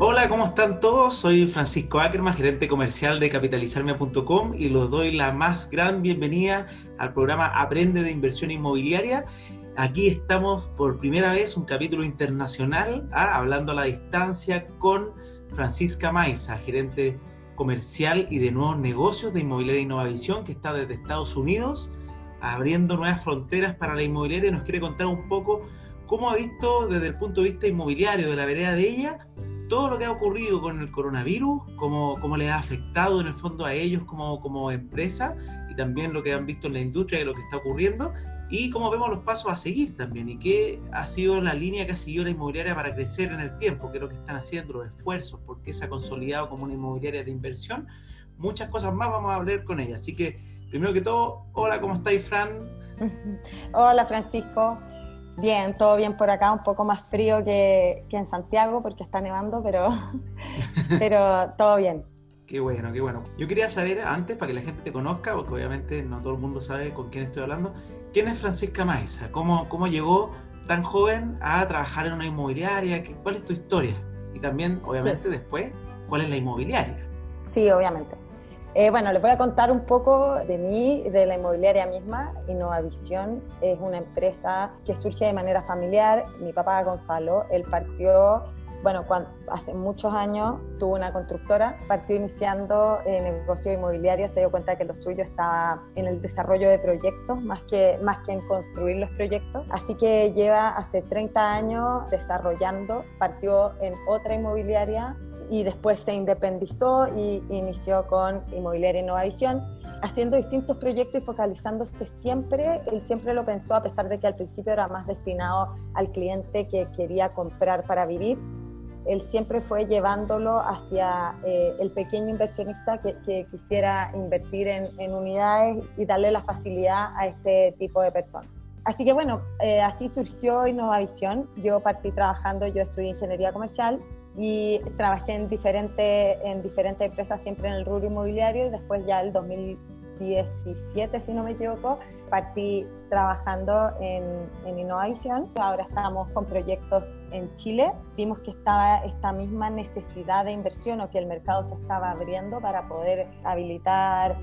Hola, ¿cómo están todos? Soy Francisco Ackerman, gerente comercial de capitalizarme.com y les doy la más gran bienvenida al programa Aprende de Inversión Inmobiliaria. Aquí estamos por primera vez, un capítulo internacional, ¿ah? hablando a la distancia con Francisca Maiza, gerente comercial y de nuevos negocios de Inmobiliaria Innovación, que está desde Estados Unidos, abriendo nuevas fronteras para la inmobiliaria nos quiere contar un poco cómo ha visto desde el punto de vista inmobiliario de la vereda de ella todo lo que ha ocurrido con el coronavirus, cómo, cómo les ha afectado en el fondo a ellos como, como empresa y también lo que han visto en la industria y lo que está ocurriendo y cómo vemos los pasos a seguir también y qué ha sido la línea que ha seguido la inmobiliaria para crecer en el tiempo, qué es lo que están haciendo, los esfuerzos, por qué se ha consolidado como una inmobiliaria de inversión. Muchas cosas más vamos a hablar con ella. Así que, primero que todo, hola, ¿cómo estáis, Fran? Hola, Francisco. Bien, todo bien por acá, un poco más frío que, en Santiago porque está nevando, pero, pero todo bien. Qué bueno, qué bueno. Yo quería saber antes, para que la gente te conozca, porque obviamente no todo el mundo sabe con quién estoy hablando, ¿quién es Francisca Maiza? ¿Cómo, cómo llegó tan joven a trabajar en una inmobiliaria? ¿Cuál es tu historia? Y también, obviamente, después, ¿cuál es la inmobiliaria? Sí, obviamente. Eh, bueno, les voy a contar un poco de mí, de la inmobiliaria misma. Innovavisión es una empresa que surge de manera familiar. Mi papá Gonzalo, él partió, bueno, hace muchos años tuvo una constructora, partió iniciando el negocio inmobiliario, se dio cuenta que lo suyo estaba en el desarrollo de proyectos más que, más que en construir los proyectos. Así que lleva hace 30 años desarrollando, partió en otra inmobiliaria y después se independizó y inició con Inmobiliaria Innovación, haciendo distintos proyectos y focalizándose siempre, él siempre lo pensó, a pesar de que al principio era más destinado al cliente que quería comprar para vivir, él siempre fue llevándolo hacia eh, el pequeño inversionista que, que quisiera invertir en, en, unidades y darle la facilidad a este tipo de personas. Así que bueno, eh, así surgió Innovavisión. Yo partí trabajando, yo estudié ingeniería comercial y trabajé en diferentes en diferentes empresas siempre en el rubro inmobiliario y después ya el 2017 si no me equivoco partí trabajando en, en Innovación ahora estamos con proyectos en Chile. Vimos que estaba esta misma necesidad de inversión o que el mercado se estaba abriendo para poder habilitar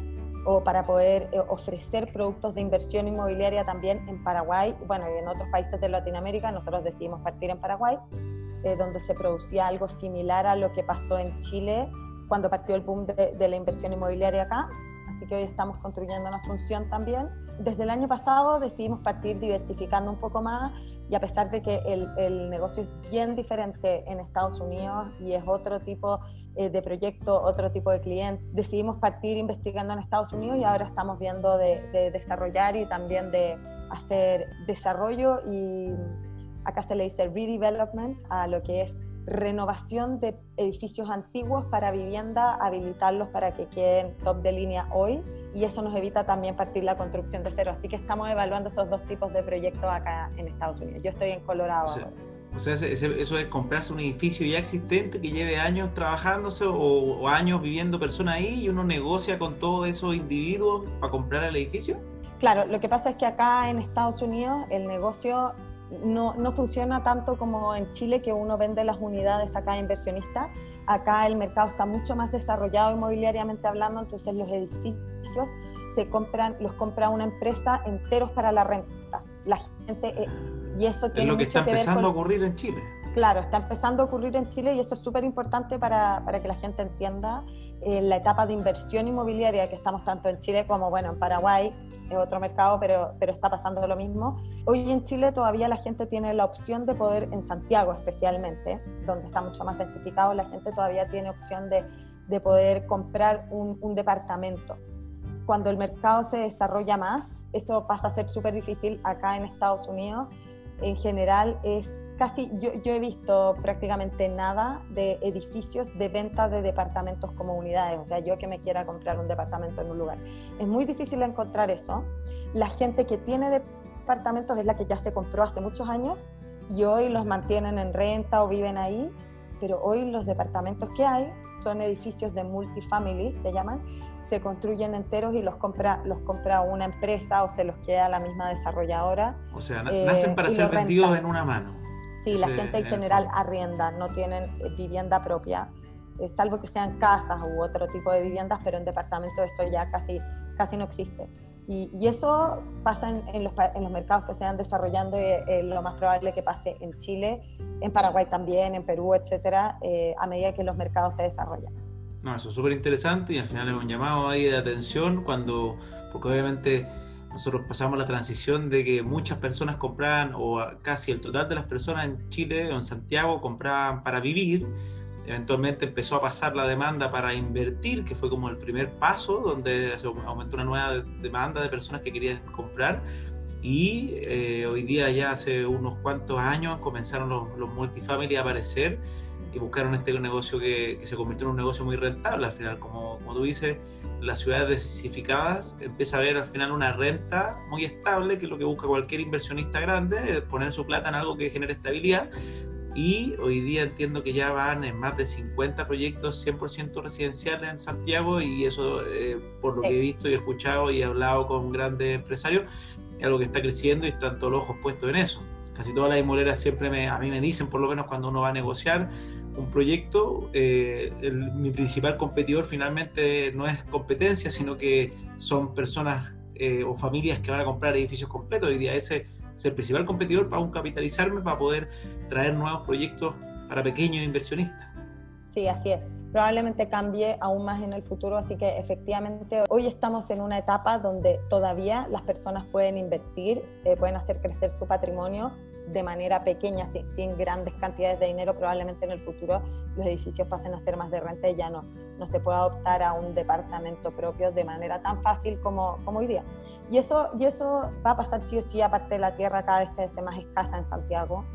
o para poder eh, ofrecer productos de inversión inmobiliaria también en Paraguay, bueno, y en otros países de Latinoamérica, nosotros decidimos partir en Paraguay eh, donde se producía algo similar a lo que pasó en Chile cuando partió el boom de, la inversión inmobiliaria acá. Así que hoy estamos construyendo una Asunción también. Desde el año pasado decidimos partir diversificando un poco más y a pesar de que el, negocio es bien diferente en Estados Unidos y es otro tipo eh, de proyecto, otro tipo de cliente, decidimos partir investigando en Estados Unidos y ahora estamos viendo de desarrollar y también de hacer desarrollo y acá se le dice redevelopment, a lo que es renovación de edificios antiguos para vivienda, habilitarlos para que queden top de línea hoy y eso nos evita también partir la construcción de cero. Así que estamos evaluando esos dos tipos de proyectos acá en Estados Unidos. Yo estoy en Colorado. O sea, eso es comprarse un edificio ya existente que lleve años trabajándose o, años viviendo personas ahí y uno negocia con todos esos individuos para comprar el edificio. Claro, lo que pasa es que acá en Estados Unidos el negocio no, no, funciona tanto como en Chile que uno vende las unidades acá a inversionistas. Acá el mercado está mucho más desarrollado inmobiliariamente hablando, entonces los edificios se compran, los compra una empresa enteros para la renta. La gente eh, y eso tiene es lo que está empezando a ocurrir en Chile. Claro, está empezando a ocurrir en Chile y eso es súper importante para, para que la gente entienda en la etapa de inversión inmobiliaria que estamos tanto en Chile como bueno en Paraguay es otro mercado pero pero está pasando lo mismo. Hoy en Chile todavía la gente tiene la opción de poder en Santiago especialmente donde está mucho más densificado la gente todavía tiene opción de, de poder comprar un, un departamento. Cuando el mercado se desarrolla más eso pasa a ser súper difícil acá en Estados Unidos. En general es casi yo, yo, he visto prácticamente nada de edificios de venta de departamentos como unidades, o sea, yo que me quiera comprar un departamento en un lugar. Es muy difícil encontrar eso. La gente que tiene departamentos es la que ya se compró hace muchos años y hoy los mantienen en renta o viven ahí, pero hoy los departamentos que hay son edificios de multifamily, se llaman, se construyen enteros y los compra, los compra una empresa o se los queda la misma desarrolladora. O sea, nacen para eh, ser vendidos en una mano. Sí, la gente en general arrienda, no tienen eh, vivienda propia, eh, salvo que sean casas u otro tipo de viviendas, pero en departamento eso ya casi, casi no existe. Y, eso pasa en, los, en, los, mercados que se van desarrollando y eh, lo más probable que pase en Chile, en Paraguay también, en Perú, etcétera, a medida que los mercados se desarrollan. No, eso es súper interesante y al final es un llamado ahí de atención cuando, porque obviamente nosotros pasamos la transición de que muchas personas compraban, o casi el total de las personas en Chile o en Santiago compraban para vivir. Eventualmente empezó a pasar la demanda para invertir, que fue como el primer paso, donde se aumentó una nueva demanda de personas que querían comprar. Y eh, hoy día, ya hace unos cuantos años, comenzaron los, los a aparecer y buscaron este negocio que, se convirtió en un negocio muy rentable al final. Como, como tú dices, las ciudades densificadas empieza a haber al final una renta muy estable, que es lo que busca cualquier inversionista grande, poner su plata en algo que genere estabilidad. Y hoy día entiendo que ya van en más de 50 proyectos 100% residenciales en Santiago y eso, eh, por lo que he visto y escuchado y he hablado con grandes empresarios, es algo que está creciendo y están todos los ojos puestos en eso. Casi todas las inmobiliarias siempre me, a mí me dicen, por lo menos cuando uno va a negociar, un proyecto, eh, mi principal competidor finalmente no es competencia, sino que son personas eh, o familias que van a comprar edificios completos. Hoy día ese es el principal competidor para un capitalizarme, para poder traer nuevos proyectos para pequeños inversionistas. Sí, así es. Probablemente cambie aún más en el futuro, así que efectivamente hoy estamos en una etapa donde todavía las personas pueden invertir, eh, pueden hacer crecer su patrimonio de manera pequeña, sin, grandes cantidades de dinero, probablemente en el futuro los edificios pasen a ser más de renta y ya no, no se pueda optar a un departamento propio de manera tan fácil como, como hoy día. Y eso, y eso va a pasar sí o sí, aparte de la tierra cada vez se hace más escasa en Santiago.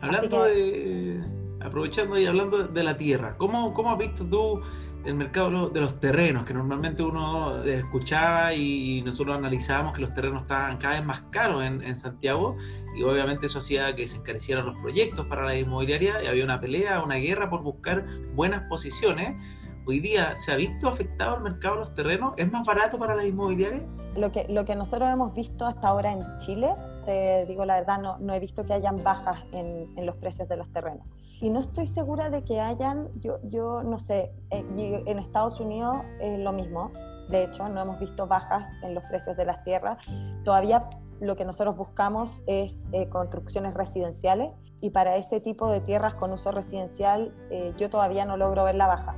Hablando de, aprovechando y hablando de la tierra, ¿cómo, cómo has visto tú el mercado de los terrenos, que normalmente uno escuchaba y nosotros analizábamos que los terrenos estaban cada vez más caros en, Santiago y obviamente eso hacía que se encarecieran los proyectos para la inmobiliaria y había una pelea, una guerra por buscar buenas posiciones. Hoy día, ¿se ha visto afectado el mercado de los terrenos? ¿Es más barato para las inmobiliarias? Lo que, lo que nosotros hemos visto hasta ahora en Chile, te digo la verdad, no, no he visto que hayan bajas en los precios de los terrenos y no estoy segura de que hayan, yo, yo no sé, en, en Estados Unidos es lo mismo, de hecho no hemos visto bajas en los precios de las tierras, todavía lo que nosotros buscamos es eh, construcciones residenciales y para ese tipo de tierras con uso residencial eh, yo todavía no logro ver la baja.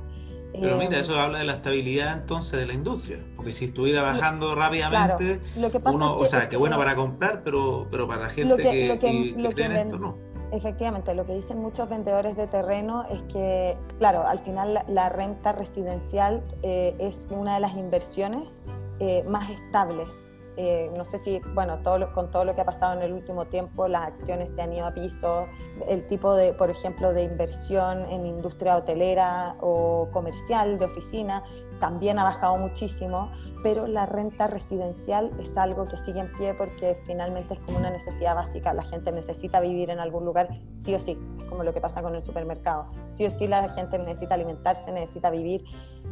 Pero mira, eh, eso habla de la estabilidad entonces de la industria, porque si estuviera bajando rápidamente, lo que uno, o sea, que bueno para comprar, pero, pero para la gente que, que, que, cree en esto no Efectivamente, lo que dicen muchos vendedores de terreno es que, claro, al final la, renta residencial eh, es una de las inversiones eh, más estables. Eh, no sé si, bueno, todo con todo lo que ha pasado en el último tiempo, las acciones se han ido a piso, el tipo de, por ejemplo, de inversión en industria hotelera o comercial, de oficina, también ha bajado muchísimo, pero la renta residencial es algo que sigue en pie porque finalmente es como una necesidad básica. La gente necesita vivir en algún lugar, sí o sí, es como lo que pasa con el supermercado. Sí o sí la gente necesita alimentarse, necesita vivir.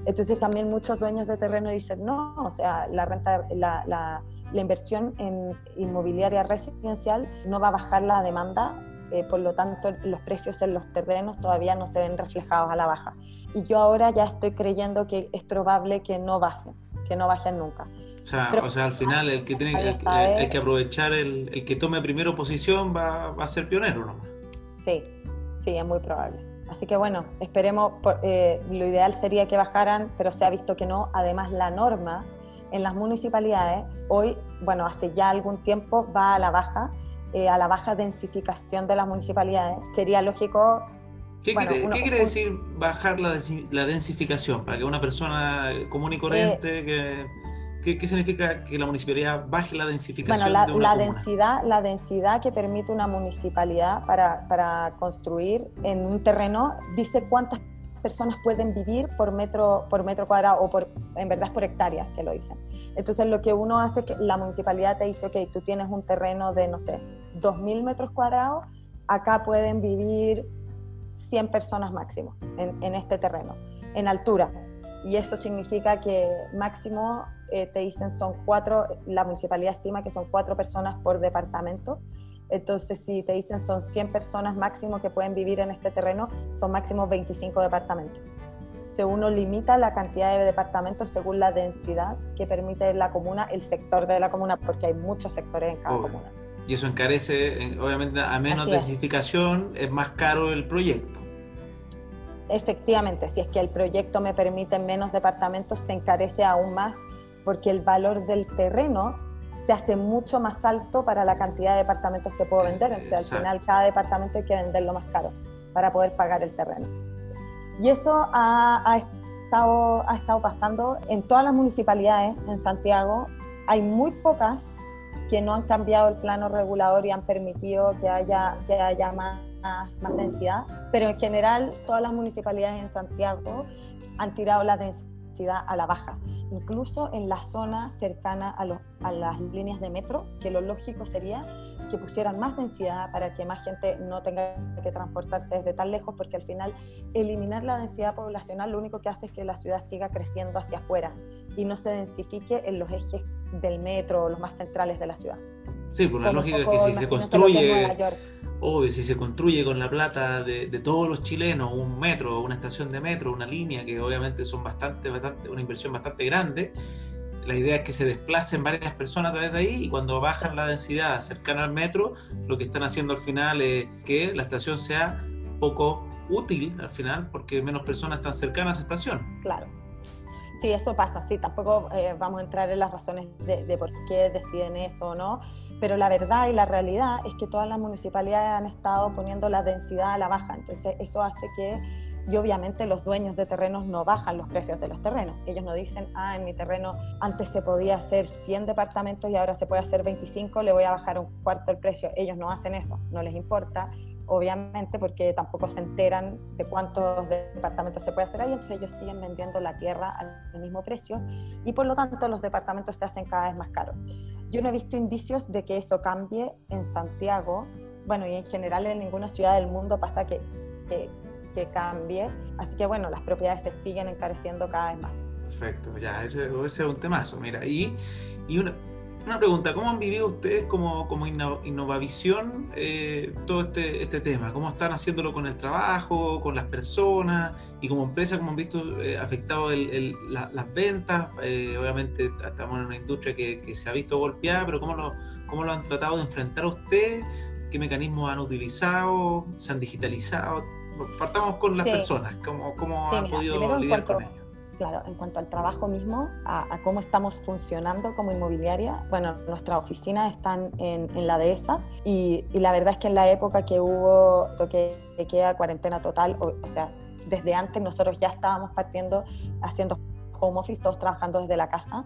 Entonces también muchos dueños de terreno dicen, no, o sea, la renta, la, la, inversión en inmobiliaria residencial no va a bajar la demanda, eh, por lo tanto los precios en los terrenos todavía no se ven reflejados a la baja y yo ahora ya estoy creyendo que es probable que no bajen, que no bajen nunca. O sea, o sea al final el que tiene el, que aprovechar, el, el, que tome primero posición va, va a ser pionero nomás. Sí, sí, es muy probable. Así que bueno, esperemos, eh, lo ideal sería que bajaran, pero se ha visto que no. Además, la norma en las municipalidades, hoy, bueno, hace ya algún tiempo va a la baja, eh, a la baja densificación de las municipalidades. Sería lógico ¿Qué, quiere, decir bajar la, la, densificación? Para que una persona común y corriente, eh, que, ¿qué, significa que la municipalidad baje la densificación? Bueno, la, densidad, la densidad que permite una municipalidad para, para, construir en un terreno dice cuántas personas pueden vivir por metro, por metro cuadrado o por, en verdad es por hectáreas que lo dicen. Entonces lo que uno hace es que la municipalidad te dice, ok, tú tienes un terreno de, no sé, 2.000 metros cuadrados, acá pueden vivir 100 personas máximo en, este terreno, en altura. Y eso significa que máximo, eh, te dicen, son cuatro, la municipalidad estima que son cuatro personas por departamento. Entonces, si te dicen son 100 personas máximo que pueden vivir en este terreno, son máximo 25 departamentos. Si uno limita la cantidad de departamentos según la densidad que permite la comuna, el sector de la comuna, porque hay muchos sectores en cada comuna. Y eso encarece, obviamente, a menos densificación, es. más caro el proyecto. Efectivamente, si es que el proyecto me permite menos departamentos, se encarece aún más porque el valor del terreno se hace mucho más alto para la cantidad de departamentos que puedo vender. O sea, al final cada departamento hay que venderlo más caro para poder pagar el terreno. Y eso ha, estado, ha estado pasando en todas las municipalidades en Santiago. Hay muy pocas que no han cambiado el plano regulador y han permitido que haya, que haya más, más densidad, pero en general todas las municipalidades en Santiago han tirado la densidad a la baja incluso en la zona cercana a, a, las líneas de metro, que lo lógico sería que pusieran más densidad para que más gente no tenga que transportarse desde tan lejos, porque al final eliminar la densidad poblacional lo único que hace es que la ciudad siga creciendo hacia afuera y no se densifique en los ejes del metro o los más centrales de la ciudad. Sí, por la lógica que si se construye obvio, si se construye con la plata de, todos los chilenos un metro, una estación de metro, una línea, que obviamente son bastante, bastante, una inversión bastante grande, la idea es que se desplacen varias personas a través de ahí y cuando bajan la densidad cercana al metro, lo que están haciendo al final es que la estación sea poco útil al final porque menos personas están cercanas a esa estación. Claro. Sí, eso pasa, sí, tampoco eh, vamos a entrar en las razones de, de por qué deciden eso o no, pero la verdad y la realidad es que todas las municipalidades han estado poniendo la densidad a la baja, entonces eso hace que, y obviamente los dueños de terrenos no bajan los precios de los terrenos, ellos no dicen, ah, en mi terreno antes se podía hacer 100 departamentos y ahora se puede hacer 25, le voy a bajar un cuarto el precio, ellos no hacen eso, no les importa, obviamente porque tampoco se enteran de cuántos departamentos se puede hacer ahí, entonces ellos siguen vendiendo la tierra al mismo precio y por lo tanto los departamentos se hacen cada vez más caros. Yo no he visto indicios de que eso cambie en Santiago, bueno, y en general en ninguna ciudad del mundo pasa que, que, cambie. Así que bueno, las propiedades se siguen encareciendo cada vez más. Perfecto, ya, ese, ese es un temazo. Mira, y, y una, una pregunta, ¿cómo han vivido ustedes como, como Innovavisión eh, todo este, este tema? ¿Cómo están haciéndolo con el trabajo, con las personas y como empresa, cómo han visto eh, afectado las ventas? Eh, obviamente estamos en una industria que, se ha visto golpeada, pero ¿cómo lo, ¿cómo lo han tratado de enfrentar ustedes? ¿Qué mecanismos han utilizado? ¿Se han digitalizado? Partamos con las personas, ¿cómo, cómo han podido lidiar con ellos? Claro, en cuanto al trabajo mismo, a, cómo estamos funcionando como inmobiliaria, bueno, nuestras oficinas están en, la dehesa y, la verdad es que en la época que hubo toque de queda, cuarentena total, o, sea, desde antes nosotros ya estábamos partiendo haciendo home office, todos trabajando desde la casa.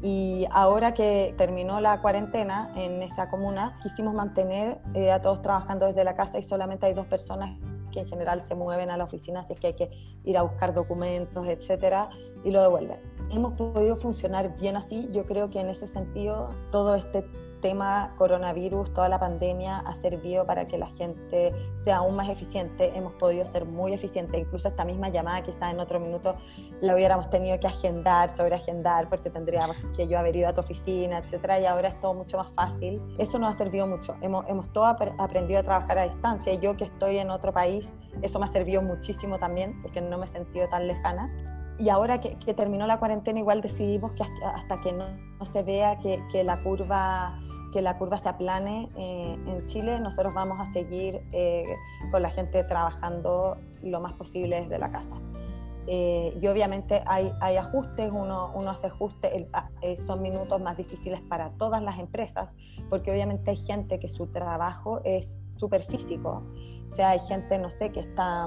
Y ahora que terminó la cuarentena en esa comuna, quisimos mantener eh, a todos trabajando desde la casa y solamente hay dos personas que en general se mueven a la oficina si es que hay que ir a buscar documentos, etcétera, y lo devuelven. Hemos podido funcionar bien así. Yo creo que en ese sentido todo este tema coronavirus, toda la pandemia ha servido para que la gente sea aún más eficiente. Hemos podido ser muy eficientes. Incluso esta misma llamada quizás en otro minuto la hubiéramos tenido que agendar, sobreagendar, porque tendríamos que yo haber ido a tu oficina, etcétera, y ahora es todo mucho más fácil. Eso nos ha servido mucho. Hemos, hemos todo aprendido a trabajar a distancia. Yo que estoy en otro país, eso me ha servido muchísimo también, porque no me he sentido tan lejana y ahora que, que, terminó la cuarentena igual decidimos que hasta que no, no se vea que, que, la curva que la curva se aplane eh, en Chile, nosotros vamos a seguir eh, con la gente trabajando lo más posible desde la casa. Eh, y obviamente hay, hay ajustes, uno, uno hace ajustes, ah, son minutos más difíciles para todas las empresas, porque obviamente hay gente que su trabajo es súper físico, o sea, hay gente, no sé, que, está,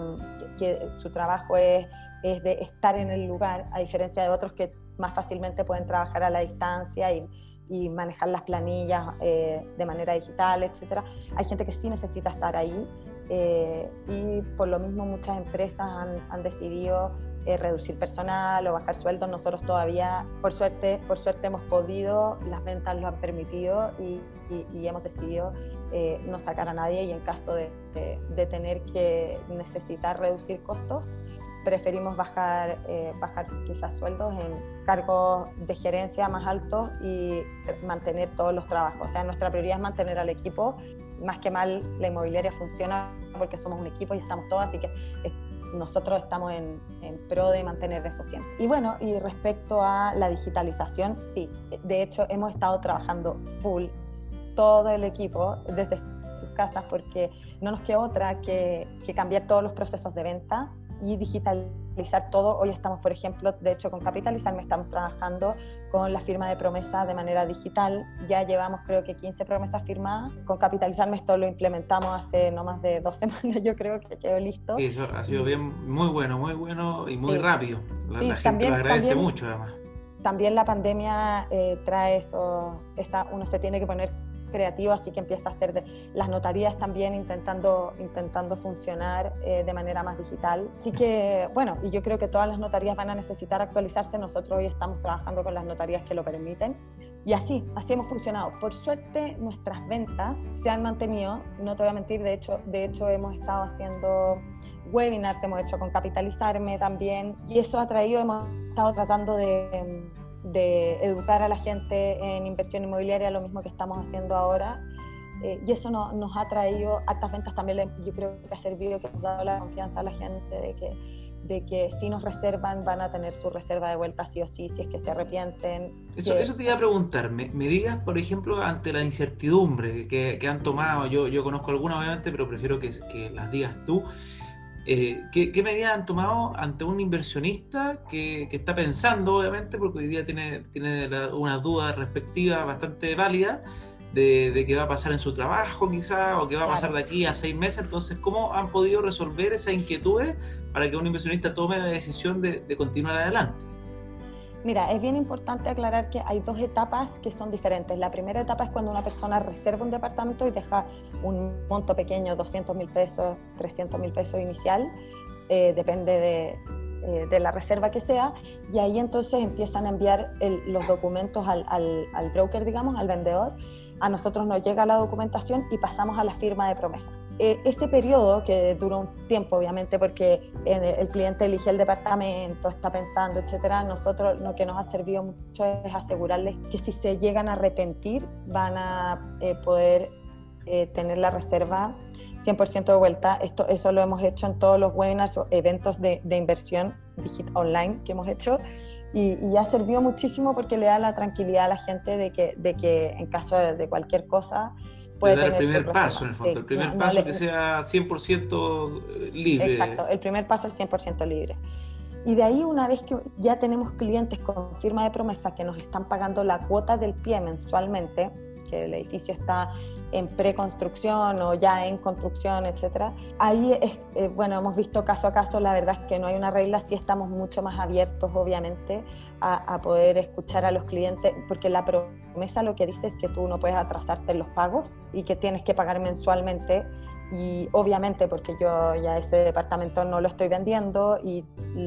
que, que su trabajo es, es de estar en el lugar, a diferencia de otros que más fácilmente pueden trabajar a la distancia y, y manejar las planillas eh, de manera digital, etcétera. Hay gente que sí necesita estar ahí eh, y por lo mismo muchas empresas han, decidido eh, reducir personal o bajar sueldos. Nosotros todavía, por suerte, por suerte hemos podido, las ventas lo han permitido y, hemos decidido no sacar a nadie y en caso de tener que necesitar reducir costos, preferimos bajar, eh, bajar quizás sueldos en cargos de gerencia más altos y mantener todos los trabajos. O sea, nuestra prioridad es mantener al equipo más que mal la inmobiliaria funciona porque somos un equipo y estamos todos, así que nosotros estamos en, en, pro de mantener eso siempre. Y bueno, y respecto a la digitalización, sí, de hecho hemos estado trabajando full, todo el equipo, desde sus casas, porque no nos queda otra que, que cambiar todos los procesos de venta y digitalizar todo. Hoy estamos, por ejemplo, de hecho con Capitalizarme estamos trabajando con la firma de promesas de manera digital. Ya llevamos creo que 15 promesas firmadas. Con Capitalizarme esto lo implementamos hace no más de dos semanas, yo creo que quedó listo. Y eso ha sido bien, muy bueno, muy bueno y muy rápido. La, gente también, lo agradece mucho además. También la pandemia eh, trae eso, esta, uno se tiene que poner creativo, así que empieza a hacer de, las notarías también intentando, intentando funcionar eh, de manera más digital. Así que, bueno, y yo creo que todas las notarías van a necesitar actualizarse. Nosotros hoy estamos trabajando con las notarías que lo permiten. Y así, así hemos funcionado. Por suerte, nuestras ventas se han mantenido, no te voy a mentir, de hecho, de hecho hemos estado haciendo webinars, hemos hecho con Capitalizarme también, y eso ha traído, hemos estado tratando de de educar a la gente en inversión inmobiliaria, lo mismo que estamos haciendo ahora. Eh, y eso nos ha traído altas ventas también, yo creo que ha servido, que ha dado la confianza a la gente de que, de que si nos reservan van a tener su reserva de vuelta sí o sí, si es que se arrepienten. Eso, eso te iba a preguntar, me, digas, por ejemplo, ante la incertidumbre que, que, han tomado, yo, yo conozco alguna obviamente, pero prefiero que, que las digas tú. Eh, ¿qué, ¿qué, medidas han tomado ante un inversionista que, que, está pensando, obviamente, porque hoy día tiene, tiene una duda respectiva bastante válida de, de, qué va a pasar en su trabajo quizá o qué va a pasar de aquí a seis meses? Entonces, ¿cómo han podido resolver esas inquietudes para que un inversionista tome la decisión de, de continuar adelante? Mira, es bien importante aclarar que hay dos etapas que son diferentes. La primera etapa es cuando una persona reserva un departamento y deja un monto pequeño, 200 mil pesos, 300 mil pesos inicial, eh, depende de, eh, de, la reserva que sea, y ahí entonces empiezan a enviar los documentos al, al, al broker, digamos, al vendedor. A nosotros nos llega la documentación y pasamos a la firma de promesa. Eh, este periodo, que dura un tiempo obviamente porque el cliente elige el departamento, está pensando, etcétera, nosotros lo que nos ha servido mucho es asegurarles que si se llegan a arrepentir van a eh, poder eh, tener la reserva 100% de vuelta. Esto, eso lo hemos hecho en todos los webinars o eventos de, de inversión online que hemos hecho. Y, y, ha servido muchísimo porque le da la tranquilidad a la gente de que, de que en caso de, de cualquier cosa puede dar el primer paso, en el fondo, el primer paso que sea 100% eh, libre. Exacto, el primer paso es 100% libre. Y de ahí, una vez que ya tenemos clientes con firma de promesa que nos están pagando la cuota del pie mensualmente, que el edificio está en preconstrucción o ya en construcción, etcétera. Ahí, es, eh, bueno, hemos visto caso a caso, la verdad es que no hay una regla, sí estamos mucho más abiertos, obviamente, a, poder escuchar a los clientes, porque la promesa lo que dice es que tú no puedes atrasarte en los pagos y que tienes que pagar mensualmente y obviamente porque yo ya ese departamento no lo estoy vendiendo y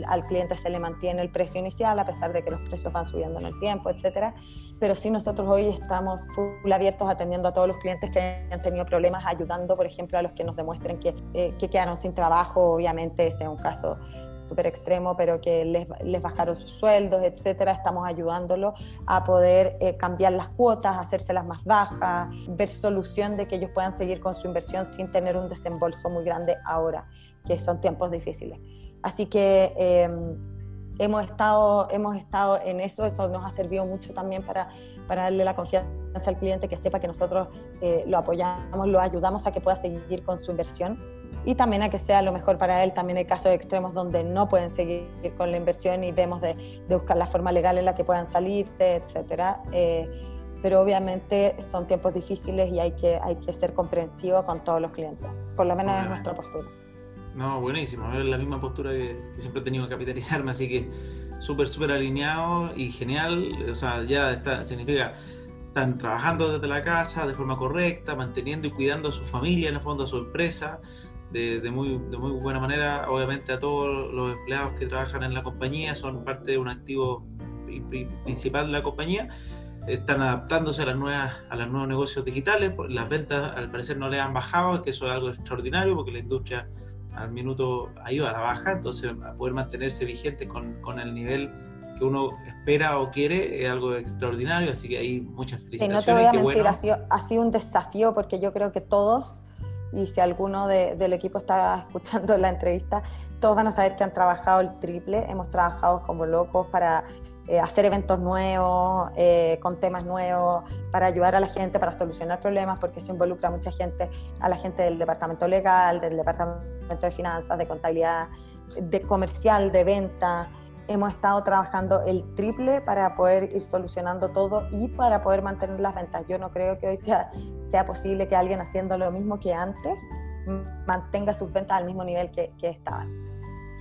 al cliente se le mantiene el precio inicial a pesar de que los precios van subiendo en el tiempo, etcétera. Pero sí nosotros hoy estamos full abiertos atendiendo a todos los clientes que han tenido problemas, ayudando, por ejemplo, a los que nos demuestren que, eh, que quedaron sin trabajo, obviamente ese es un caso súper extremo, pero que les, les, bajaron sus sueldos, etcétera. Estamos ayudándolos a poder eh, cambiar las cuotas, hacérselas más bajas, ver solución de que ellos puedan seguir con su inversión sin tener un desembolso muy grande ahora, que son tiempos difíciles. Así que eh, hemos, estado, hemos estado en eso, eso nos ha servido mucho también para, para darle la confianza al cliente, que sepa que nosotros eh, lo apoyamos, lo ayudamos a que pueda seguir con su inversión y también a que sea lo mejor para él. También hay casos extremos donde no pueden seguir con la inversión y vemos de, de buscar la forma legal en la que puedan salirse, etcétera. Eh, pero obviamente son tiempos difíciles y hay que, hay que ser comprensivo con todos los clientes. Por lo menos es nuestra postura. No, buenísimo. Es la misma postura que, que siempre he tenido que capitalizarme, así que súper, súper alineado y genial. O sea, ya está, significa están trabajando desde la casa de forma correcta, manteniendo y cuidando a su familia, en el fondo a su empresa, de, de, muy, de muy buena manera. Obviamente a todos los empleados que trabajan en la compañía son parte de un activo principal de la compañía. Están adaptándose a, las nuevas, a los nuevos negocios digitales. Las ventas al parecer no le han bajado, que eso es algo extraordinario porque la industria al minuto ha ido a la baja, entonces a poder mantenerse vigente con, con el nivel que uno espera o quiere es algo extraordinario, así que hay muchas felicitaciones. Sí, no te voy a mentir, ha, sido, ha sido un desafío porque yo creo que todos, y si alguno del equipo está escuchando la entrevista, todos van a saber que han trabajado el triple, hemos trabajado como locos para eh, hacer eventos nuevos, eh, con temas nuevos, para ayudar a la gente, para solucionar problemas, porque se involucra mucha gente, a la gente del departamento legal, del departamento de finanzas, de contabilidad, de comercial, de venta. Hemos estado trabajando el triple para poder ir solucionando todo y para poder mantener las ventas. Yo no creo que hoy sea, sea posible que alguien haciendo lo mismo que antes mantenga sus ventas al mismo nivel que, que estaban.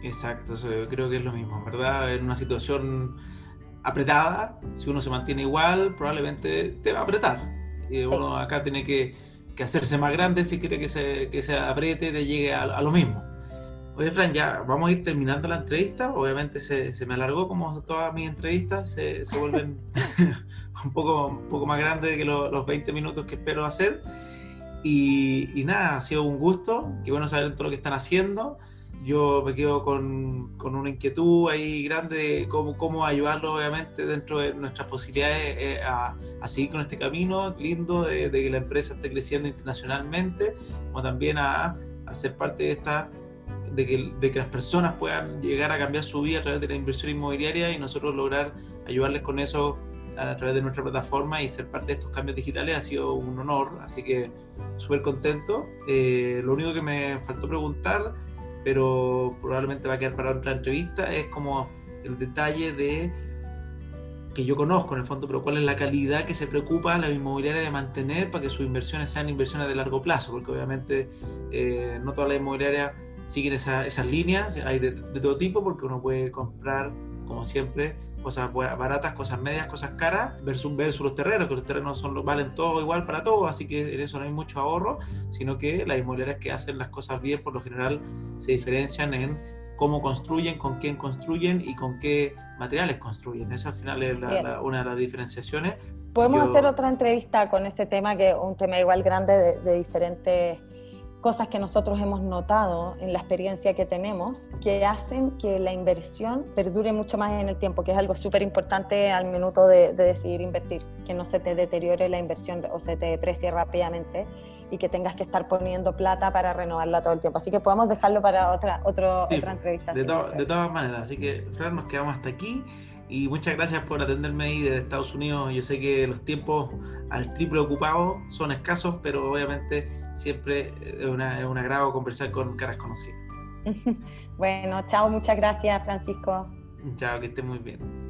Exacto, eso yo creo que es lo mismo, ¿verdad? En una situación apretada, si uno se mantiene igual, probablemente te va a apretar. Y uno acá tiene que, que, hacerse más grande si quiere que se, que se apriete y te llegue a, lo mismo. Oye, Fran, ya vamos a ir terminando la entrevista. Obviamente se, se me alargó como todas mis entrevistas, se, se vuelven un, poco, un poco más grandes que los 20 minutos que espero hacer. Y, y, nada, ha sido un gusto. Qué bueno saber todo lo que están haciendo yo me quedo con, con, una inquietud ahí grande de cómo, cómo ayudarlo, obviamente, dentro de nuestras posibilidades eh, a, a, seguir con este camino lindo de, que la empresa esté creciendo internacionalmente, como también a, a ser parte de esta, de que, de que, las personas puedan llegar a cambiar su vida a través de la inversión inmobiliaria y nosotros lograr ayudarles con eso a través de nuestra plataforma y ser parte de estos cambios digitales ha sido un honor, así que súper contento. Eh, lo único que me faltó preguntar pero probablemente va a quedar para otra entrevista, es como el detalle de que yo conozco en el fondo, pero cuál es la calidad que se preocupa la inmobiliaria de mantener para que sus inversiones sean inversiones de largo plazo, porque obviamente eh, no todas las inmobiliarias siguen esas líneas, hay de, todo tipo, porque uno puede comprar, como siempre, cosas baratas, cosas medias, cosas caras, versus, versus los terrenos, que los terrenos son, valen todo igual para todos, así que en eso no hay mucho ahorro, sino que las inmobiliarias que hacen las cosas bien, por lo general, se diferencian en cómo construyen, con quién construyen y con qué materiales construyen. Esa al final es una de las diferenciaciones. Podemos hacer otra entrevista con ese tema, que es un tema igual grande de, de diferentes cosas que nosotros hemos notado en la experiencia que tenemos que hacen que la inversión perdure mucho más en el tiempo, que es algo súper importante al minuto de, decidir invertir, que no se te deteriore la inversión o se te deprecie rápidamente y que tengas que estar poniendo plata para renovarla todo el tiempo. Así que podemos dejarlo para otra, otra entrevista. De, de todas maneras, así que Fran, nos quedamos hasta aquí. Y muchas gracias por atenderme ahí desde Estados Unidos. Yo sé que los tiempos al triple ocupado son escasos, pero obviamente siempre es, una, es un agrado conversar con caras conocidas. bueno, chao, muchas gracias Francisco. Chao, que esté muy bien.